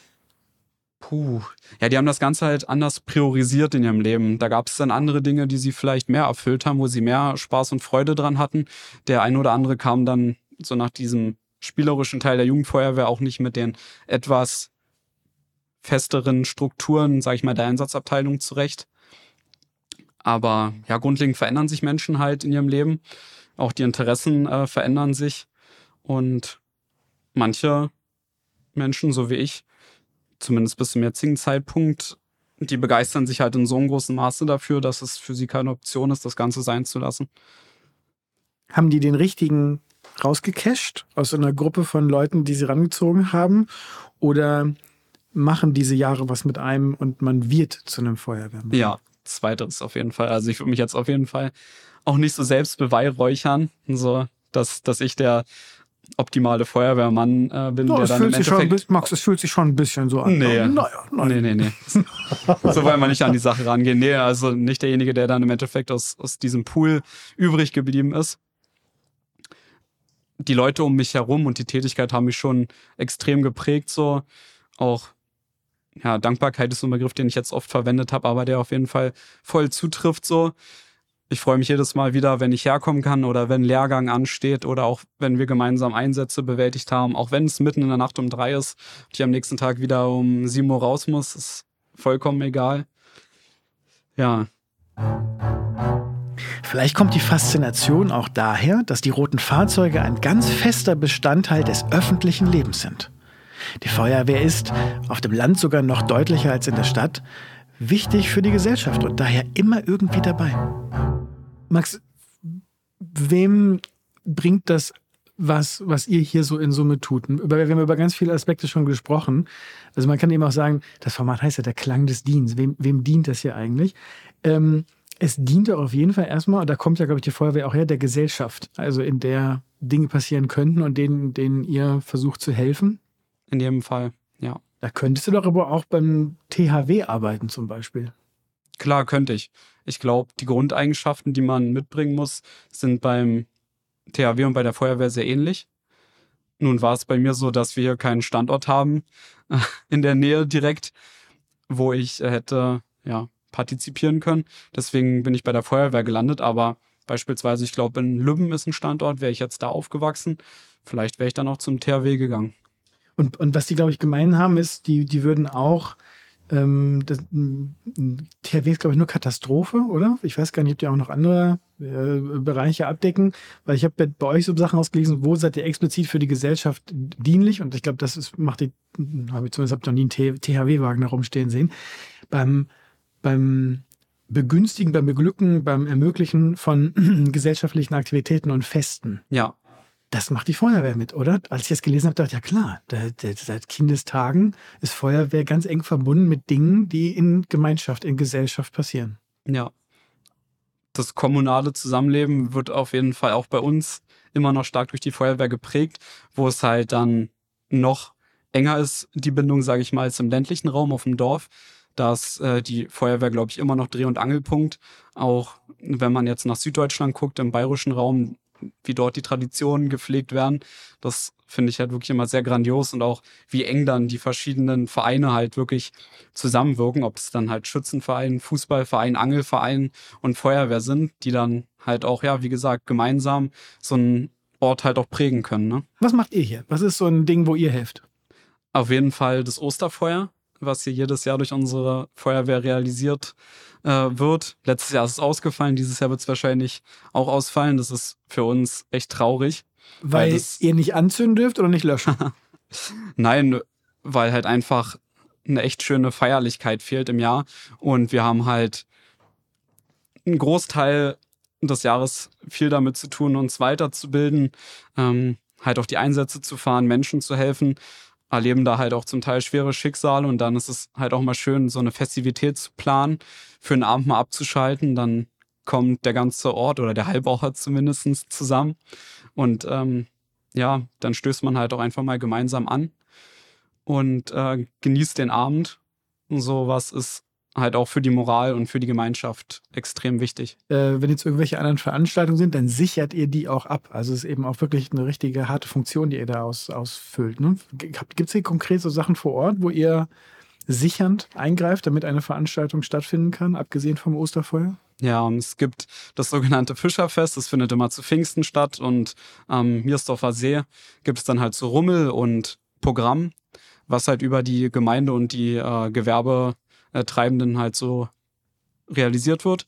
Puh. Ja, die haben das Ganze halt anders priorisiert in ihrem Leben. Da gab es dann andere Dinge, die sie vielleicht mehr erfüllt haben, wo sie mehr Spaß und Freude dran hatten. Der ein oder andere kam dann so nach diesem spielerischen Teil der Jugendfeuerwehr auch nicht mit den etwas festeren Strukturen, sage ich mal, der Einsatzabteilung zurecht. Aber ja, grundlegend verändern sich Menschen halt in ihrem Leben. Auch die Interessen äh, verändern sich. Und manche Menschen, so wie ich, zumindest bis zum jetzigen Zeitpunkt, die begeistern sich halt in so einem großen Maße dafür, dass es für sie keine Option ist, das Ganze sein zu lassen. Haben die den richtigen rausgecasht aus einer Gruppe von Leuten, die sie rangezogen haben? Oder machen diese Jahre was mit einem und man wird zu einem Feuerwehrmann? Ja, zweiteres auf jeden Fall. Also ich würde mich jetzt auf jeden Fall auch nicht so selbst beweihräuchern, so dass, dass ich der optimale Feuerwehrmann äh, bin, ja, der dann im Endeffekt... Schon, Max, es fühlt sich schon ein bisschen so an. Nee, naja, nee, nee, nee. *laughs* so wollen wir nicht an die Sache rangehen. Nee, also nicht derjenige, der dann im Endeffekt aus, aus diesem Pool übrig geblieben ist. Die Leute um mich herum und die Tätigkeit haben mich schon extrem geprägt, so auch ja, Dankbarkeit ist so ein Begriff, den ich jetzt oft verwendet habe, aber der auf jeden Fall voll zutrifft so. Ich freue mich jedes Mal wieder, wenn ich herkommen kann oder wenn Lehrgang ansteht oder auch wenn wir gemeinsam Einsätze bewältigt haben, auch wenn es mitten in der Nacht um drei ist und ich am nächsten Tag wieder um sieben Uhr raus muss, ist vollkommen egal. Ja. Vielleicht kommt die Faszination auch daher, dass die roten Fahrzeuge ein ganz fester Bestandteil des öffentlichen Lebens sind. Die Feuerwehr ist, auf dem Land sogar noch deutlicher als in der Stadt, wichtig für die Gesellschaft und daher immer irgendwie dabei. Max, wem bringt das was, was ihr hier so in Summe tut. wir haben über ganz viele Aspekte schon gesprochen. Also man kann eben auch sagen, das Format heißt ja der Klang des Dienstes. Wem, wem dient das hier eigentlich? Ähm, es dient auf jeden Fall erstmal, und da kommt ja, glaube ich, die Feuerwehr auch her, der Gesellschaft. Also in der Dinge passieren könnten und denen, denen ihr versucht zu helfen in jedem Fall, ja. Da könntest du doch aber auch beim THW arbeiten zum Beispiel. Klar, könnte ich. Ich glaube, die Grundeigenschaften, die man mitbringen muss, sind beim THW und bei der Feuerwehr sehr ähnlich. Nun war es bei mir so, dass wir hier keinen Standort haben *laughs* in der Nähe direkt, wo ich hätte ja, partizipieren können. Deswegen bin ich bei der Feuerwehr gelandet, aber beispielsweise, ich glaube, in Lübben ist ein Standort, wäre ich jetzt da aufgewachsen. Vielleicht wäre ich dann auch zum THW gegangen. Und, und was die, glaube ich, gemein haben, ist, die, die würden auch, ähm, das, THW ist, glaube ich, nur Katastrophe, oder? Ich weiß gar nicht, ob die auch noch andere äh, Bereiche abdecken, weil ich habe bei euch so Sachen ausgelesen, wo seid ihr explizit für die Gesellschaft dienlich? Und ich glaube, das ist, macht die, habe ich zumindest hab noch nie einen THW-Wagen da rumstehen sehen. Beim, beim Begünstigen, beim Beglücken, beim Ermöglichen von *clears throat* gesellschaftlichen Aktivitäten und Festen. Ja, das macht die Feuerwehr mit, oder? Als ich das gelesen habe, dachte ich, ja klar, da, da, seit Kindestagen ist Feuerwehr ganz eng verbunden mit Dingen, die in Gemeinschaft, in Gesellschaft passieren. Ja. Das kommunale Zusammenleben wird auf jeden Fall auch bei uns immer noch stark durch die Feuerwehr geprägt, wo es halt dann noch enger ist, die Bindung, sage ich mal, als im ländlichen Raum auf dem Dorf. Da ist äh, die Feuerwehr, glaube ich, immer noch Dreh- und Angelpunkt. Auch wenn man jetzt nach Süddeutschland guckt, im bayerischen Raum, wie dort die Traditionen gepflegt werden. Das finde ich halt wirklich immer sehr grandios und auch wie eng dann die verschiedenen Vereine halt wirklich zusammenwirken, ob es dann halt Schützenverein, Fußballverein, Angelverein und Feuerwehr sind, die dann halt auch, ja, wie gesagt, gemeinsam so einen Ort halt auch prägen können. Ne? Was macht ihr hier? Was ist so ein Ding, wo ihr helft? Auf jeden Fall das Osterfeuer, was hier jedes Jahr durch unsere Feuerwehr realisiert äh, wird. Letztes Jahr ist es ausgefallen, dieses Jahr wird es wahrscheinlich auch ausfallen. Das ist für uns echt traurig. Weil, weil ihr nicht anzünden dürft oder nicht löschen? *laughs* Nein, weil halt einfach eine echt schöne Feierlichkeit fehlt im Jahr. Und wir haben halt einen Großteil des Jahres viel damit zu tun, uns weiterzubilden, ähm, halt auch die Einsätze zu fahren, Menschen zu helfen. Erleben da halt auch zum Teil schwere Schicksale und dann ist es halt auch mal schön, so eine Festivität zu planen, für einen Abend mal abzuschalten. Dann kommt der ganze Ort oder der Halbaucher zumindest zusammen und ähm, ja, dann stößt man halt auch einfach mal gemeinsam an und äh, genießt den Abend. Und sowas ist halt auch für die Moral und für die Gemeinschaft extrem wichtig. Äh, wenn jetzt irgendwelche anderen Veranstaltungen sind, dann sichert ihr die auch ab. Also es ist eben auch wirklich eine richtige harte Funktion, die ihr da aus, ausfüllt. Ne? Gibt es hier konkret so Sachen vor Ort, wo ihr sichernd eingreift, damit eine Veranstaltung stattfinden kann, abgesehen vom Osterfeuer? Ja, es gibt das sogenannte Fischerfest, das findet immer zu Pfingsten statt und am ähm, Miersdorfer See gibt es dann halt so Rummel und Programm was halt über die Gemeinde und die äh, Gewerbetreibenden halt so realisiert wird.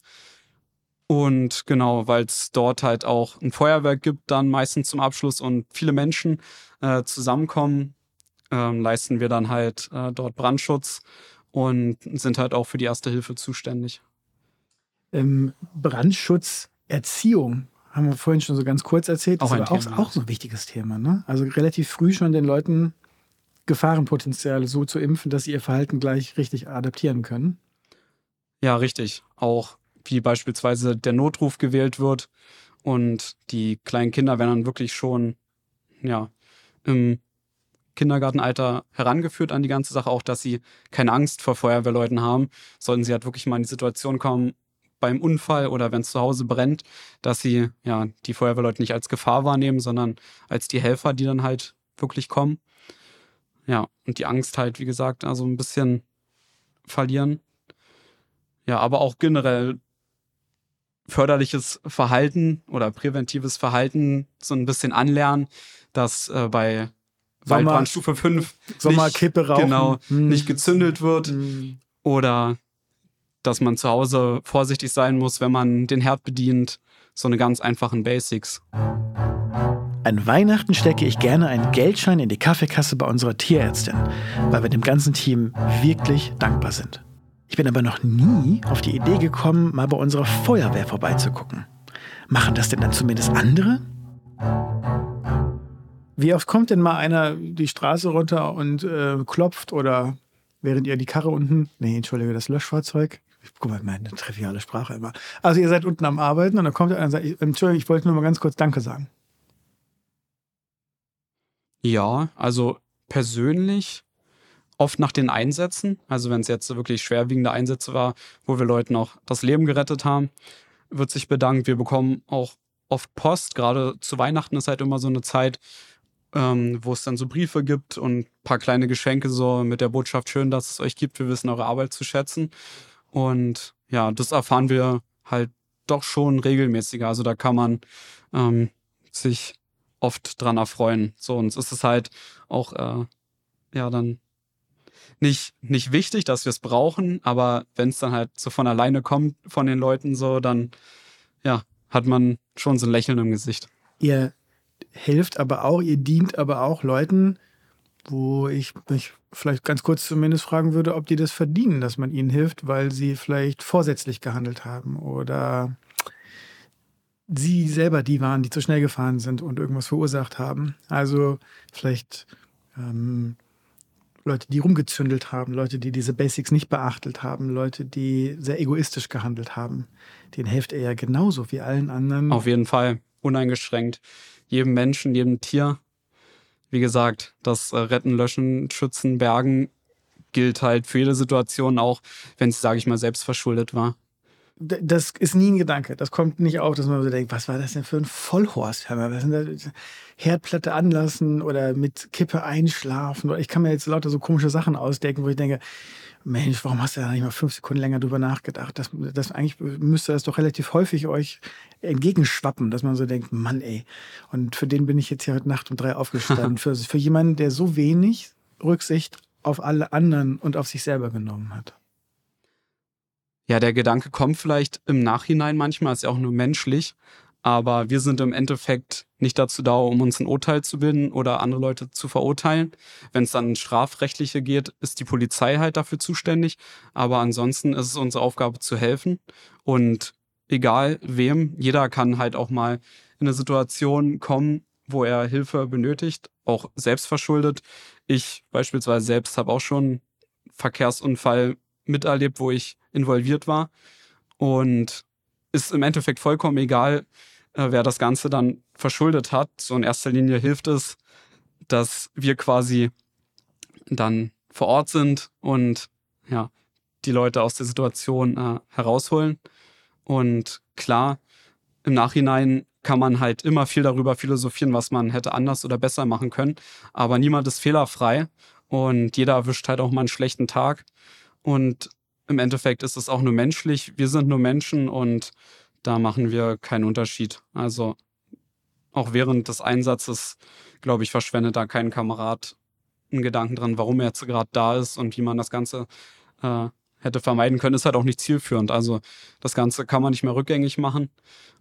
Und genau, weil es dort halt auch ein Feuerwerk gibt, dann meistens zum Abschluss und viele Menschen äh, zusammenkommen, äh, leisten wir dann halt äh, dort Brandschutz und sind halt auch für die Erste Hilfe zuständig. Ähm, Brandschutz, Erziehung, haben wir vorhin schon so ganz kurz erzählt. Das auch ist aber auch, auch so ein wichtiges Thema. Ne? Also relativ früh schon den Leuten Gefahrenpotenziale so zu impfen, dass sie ihr Verhalten gleich richtig adaptieren können. Ja, richtig. Auch wie beispielsweise der Notruf gewählt wird und die kleinen Kinder werden dann wirklich schon ja, im Kindergartenalter herangeführt an die ganze Sache, auch dass sie keine Angst vor Feuerwehrleuten haben. Sollten sie halt wirklich mal in die Situation kommen, beim Unfall oder wenn es zu Hause brennt, dass sie ja die Feuerwehrleute nicht als Gefahr wahrnehmen, sondern als die Helfer, die dann halt wirklich kommen. Ja, und die Angst halt, wie gesagt, also ein bisschen verlieren. Ja, aber auch generell förderliches Verhalten oder präventives Verhalten so ein bisschen anlernen, dass äh, bei Waldbrandstufe 5 Sommerkippe rauchen. Genau, hm. nicht gezündelt wird hm. oder dass man zu Hause vorsichtig sein muss, wenn man den Herd bedient. So eine ganz einfachen Basics. An Weihnachten stecke ich gerne einen Geldschein in die Kaffeekasse bei unserer Tierärztin, weil wir dem ganzen Team wirklich dankbar sind. Ich bin aber noch nie auf die Idee gekommen, mal bei unserer Feuerwehr vorbeizugucken. Machen das denn dann zumindest andere? Wie oft kommt denn mal einer die Straße runter und äh, klopft oder während ihr die Karre unten, nee, entschuldige, das Löschfahrzeug, guck mal, meine triviale Sprache immer. Also ihr seid unten am Arbeiten und dann kommt einer und sagt, Entschuldigung, ich wollte nur mal ganz kurz Danke sagen. Ja, also persönlich oft nach den Einsätzen. Also wenn es jetzt wirklich schwerwiegende Einsätze war, wo wir Leuten auch das Leben gerettet haben, wird sich bedankt. Wir bekommen auch oft Post. Gerade zu Weihnachten ist halt immer so eine Zeit, ähm, wo es dann so Briefe gibt und ein paar kleine Geschenke so mit der Botschaft, schön, dass es euch gibt. Wir wissen eure Arbeit zu schätzen. Und ja, das erfahren wir halt doch schon regelmäßiger. Also da kann man ähm, sich oft dran erfreuen. So, uns ist es halt auch, äh, ja, dann nicht, nicht wichtig, dass wir es brauchen, aber wenn es dann halt so von alleine kommt von den Leuten so, dann, ja, hat man schon so ein Lächeln im Gesicht. Ihr hilft aber auch, ihr dient aber auch Leuten, wo ich mich vielleicht ganz kurz zumindest fragen würde, ob die das verdienen, dass man ihnen hilft, weil sie vielleicht vorsätzlich gehandelt haben oder sie selber die waren, die zu schnell gefahren sind und irgendwas verursacht haben. Also vielleicht ähm, Leute, die rumgezündelt haben, Leute, die diese Basics nicht beachtet haben, Leute, die sehr egoistisch gehandelt haben. Den hilft er ja genauso wie allen anderen. Auf jeden Fall, uneingeschränkt. Jedem Menschen, jedem Tier. Wie gesagt, das äh, Retten, Löschen, Schützen, Bergen gilt halt für jede Situation, auch wenn es, sage ich mal, selbst verschuldet war das ist nie ein Gedanke. Das kommt nicht auf, dass man so denkt, was war das denn für ein Vollhorst? Was sind das? Herdplatte anlassen oder mit Kippe einschlafen. ich kann mir jetzt lauter so komische Sachen ausdenken, wo ich denke, Mensch, warum hast du da nicht mal fünf Sekunden länger drüber nachgedacht? Das, das eigentlich müsste das doch relativ häufig euch entgegenschwappen, dass man so denkt, Mann, ey. Und für den bin ich jetzt hier heute Nacht um drei aufgestanden. *laughs* für, für jemanden, der so wenig Rücksicht auf alle anderen und auf sich selber genommen hat ja, der Gedanke kommt vielleicht im Nachhinein manchmal, ist ja auch nur menschlich, aber wir sind im Endeffekt nicht dazu da, um uns ein Urteil zu bilden oder andere Leute zu verurteilen. Wenn es dann strafrechtliche geht, ist die Polizei halt dafür zuständig. Aber ansonsten ist es unsere Aufgabe zu helfen. Und egal wem, jeder kann halt auch mal in eine Situation kommen, wo er Hilfe benötigt, auch selbst verschuldet. Ich beispielsweise selbst habe auch schon einen Verkehrsunfall miterlebt, wo ich involviert war. Und ist im Endeffekt vollkommen egal, äh, wer das Ganze dann verschuldet hat. So in erster Linie hilft es, dass wir quasi dann vor Ort sind und ja, die Leute aus der Situation äh, herausholen. Und klar, im Nachhinein kann man halt immer viel darüber philosophieren, was man hätte anders oder besser machen können. Aber niemand ist fehlerfrei und jeder erwischt halt auch mal einen schlechten Tag. Und im Endeffekt ist es auch nur menschlich. Wir sind nur Menschen und da machen wir keinen Unterschied. Also auch während des Einsatzes, glaube ich, verschwendet da kein Kamerad einen Gedanken dran, warum er jetzt gerade da ist und wie man das Ganze äh, hätte vermeiden können, ist halt auch nicht zielführend. Also das Ganze kann man nicht mehr rückgängig machen.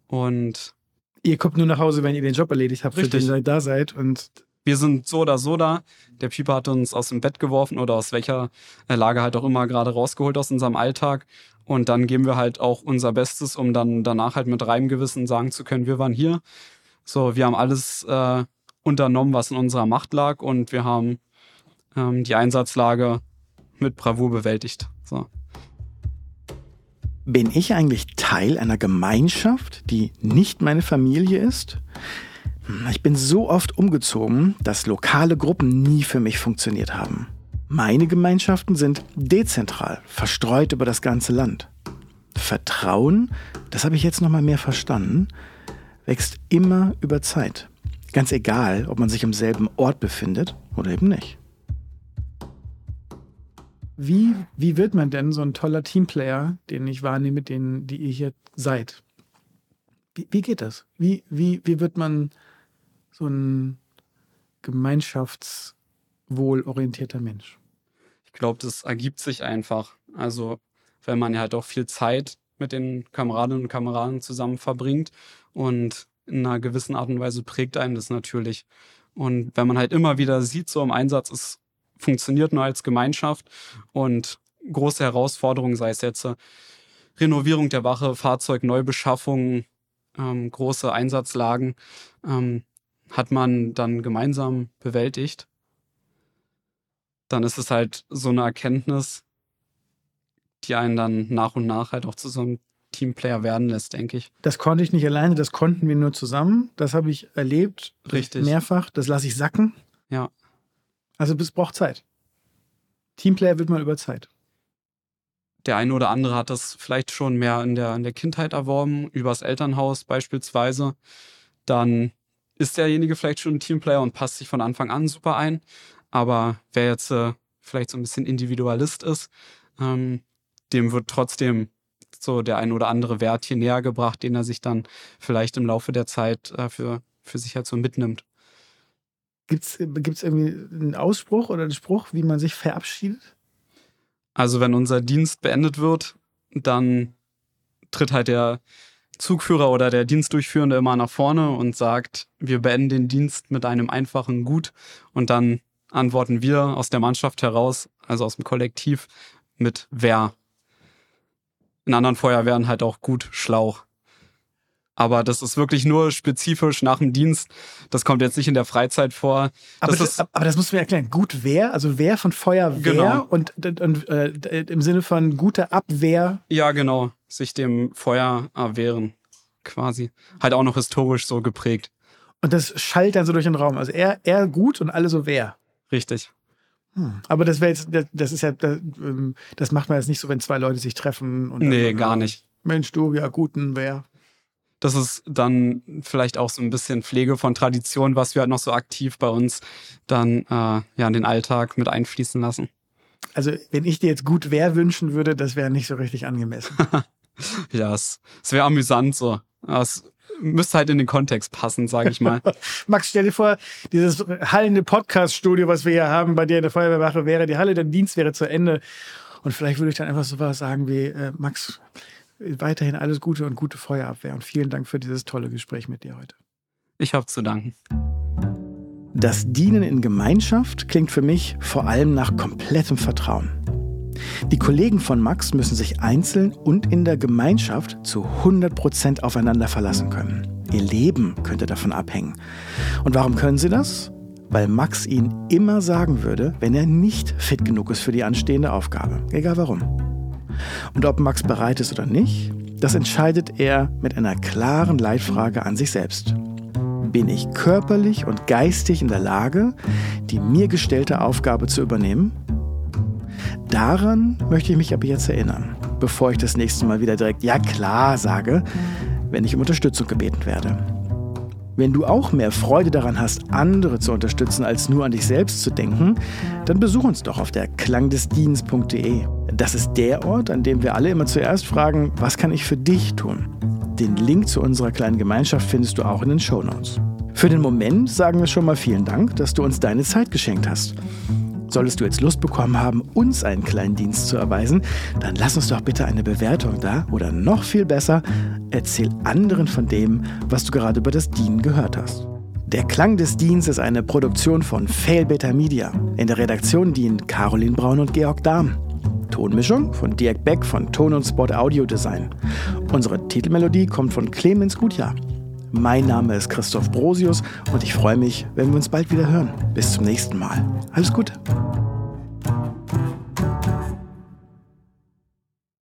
Und ihr kommt nur nach Hause, wenn ihr den Job erledigt habt, Richtig. für den ihr da seid. Und wir sind so oder so da. Der Pieper hat uns aus dem Bett geworfen oder aus welcher äh, Lage halt auch immer gerade rausgeholt aus unserem Alltag. Und dann geben wir halt auch unser Bestes, um dann danach halt mit reinem Gewissen sagen zu können, wir waren hier. So, wir haben alles äh, unternommen, was in unserer Macht lag und wir haben ähm, die Einsatzlage mit Bravour bewältigt. So. Bin ich eigentlich Teil einer Gemeinschaft, die nicht meine Familie ist? Ich bin so oft umgezogen, dass lokale Gruppen nie für mich funktioniert haben. Meine Gemeinschaften sind dezentral, verstreut über das ganze Land. Vertrauen, das habe ich jetzt noch mal mehr verstanden, wächst immer über Zeit. Ganz egal, ob man sich im selben Ort befindet oder eben nicht. Wie, wie wird man denn so ein toller Teamplayer, den ich wahrnehme, den, die ihr hier seid? Wie, wie geht das? Wie, wie, wie wird man so ein gemeinschaftswohlorientierter Mensch? Ich glaube, das ergibt sich einfach. Also, wenn man ja halt auch viel Zeit mit den Kameradinnen und Kameraden zusammen verbringt und in einer gewissen Art und Weise prägt einen das natürlich. Und wenn man halt immer wieder sieht, so im Einsatz ist funktioniert nur als Gemeinschaft und große Herausforderungen, sei es jetzt äh, Renovierung der Wache, Fahrzeugneubeschaffung, ähm, große Einsatzlagen, ähm, hat man dann gemeinsam bewältigt. Dann ist es halt so eine Erkenntnis, die einen dann nach und nach halt auch zu so einem Teamplayer werden lässt, denke ich. Das konnte ich nicht alleine, das konnten wir nur zusammen. Das habe ich erlebt. Richtig. Mehrfach. Das lasse ich sacken. Ja. Also es braucht Zeit. Teamplayer wird man über Zeit. Der eine oder andere hat das vielleicht schon mehr in der, in der Kindheit erworben, übers Elternhaus beispielsweise. Dann ist derjenige vielleicht schon ein Teamplayer und passt sich von Anfang an super ein. Aber wer jetzt äh, vielleicht so ein bisschen Individualist ist, ähm, dem wird trotzdem so der ein oder andere Wert hier näher gebracht, den er sich dann vielleicht im Laufe der Zeit äh, für, für sich halt so mitnimmt. Gibt es irgendwie einen Ausspruch oder einen Spruch, wie man sich verabschiedet? Also wenn unser Dienst beendet wird, dann tritt halt der Zugführer oder der Dienstdurchführende immer nach vorne und sagt, wir beenden den Dienst mit einem einfachen Gut. Und dann antworten wir aus der Mannschaft heraus, also aus dem Kollektiv, mit wer. In anderen Feuerwehren halt auch gut Schlauch. Aber das ist wirklich nur spezifisch nach dem Dienst. Das kommt jetzt nicht in der Freizeit vor. Aber das, das, aber das musst du mir erklären. Gut wer, also wer von Feuerwehr Genau. und, und, und äh, im Sinne von gute Abwehr. Ja, genau. Sich dem Feuer erwehren, quasi. Halt auch noch historisch so geprägt. Und das schallt dann so durch den Raum. Also er, er gut und alle so wer. Richtig. Hm. Aber das wäre jetzt, das, ist ja, das, ähm, das macht man jetzt nicht so, wenn zwei Leute sich treffen. Und Nee, gar nicht. Mensch, du, ja, guten wer. Das ist dann vielleicht auch so ein bisschen Pflege von Tradition, was wir halt noch so aktiv bei uns dann äh, ja in den Alltag mit einfließen lassen. Also, wenn ich dir jetzt gut wer wünschen würde, das wäre nicht so richtig angemessen. *laughs* *laughs* Ja, es, es wäre amüsant so. Aber Es müsste halt in den Kontext passen, sage ich mal. *laughs* Max, stell dir vor, dieses hallende Podcast-Studio, was wir hier haben, bei dir in der Feuerwehrwache, wäre die Halle, der Dienst wäre zu Ende. Und vielleicht würde ich dann einfach so was sagen wie, äh, Max, weiterhin alles Gute und gute Feuerabwehr. Und vielen Dank für dieses tolle Gespräch mit dir heute. Ich habe zu danken. Das Dienen in Gemeinschaft klingt für mich vor allem nach komplettem Vertrauen. Die Kollegen von Max müssen sich einzeln und in der Gemeinschaft zu 100% aufeinander verlassen können. Ihr Leben könnte davon abhängen. Und warum können Sie das? Weil Max Ihnen immer sagen würde, wenn er nicht fit genug ist für die anstehende Aufgabe. Egal warum. Und ob Max bereit ist oder nicht, das entscheidet er mit einer klaren Leitfrage an sich selbst. Bin ich körperlich und geistig in der Lage, die mir gestellte Aufgabe zu übernehmen? Daran möchte ich mich aber jetzt erinnern, bevor ich das nächste Mal wieder direkt Ja klar sage, wenn ich um Unterstützung gebeten werde. Wenn du auch mehr Freude daran hast, andere zu unterstützen, als nur an dich selbst zu denken, dann besuch uns doch auf der klangdesdienst.de. Das ist der Ort, an dem wir alle immer zuerst fragen, was kann ich für dich tun? Den Link zu unserer kleinen Gemeinschaft findest du auch in den Show Notes. Für den Moment sagen wir schon mal vielen Dank, dass du uns deine Zeit geschenkt hast. Solltest du jetzt Lust bekommen haben, uns einen kleinen Dienst zu erweisen, dann lass uns doch bitte eine Bewertung da oder noch viel besser, erzähl anderen von dem, was du gerade über das Dienen gehört hast. Der Klang des Dienstes ist eine Produktion von Fail Beta Media. In der Redaktion dienen Caroline Braun und Georg Dahm. Tonmischung von Dirk Beck von Ton und Spot Audio Design. Unsere Titelmelodie kommt von Clemens Gutjahr. Mein Name ist Christoph Brosius und ich freue mich, wenn wir uns bald wieder hören. Bis zum nächsten Mal. Alles Gute.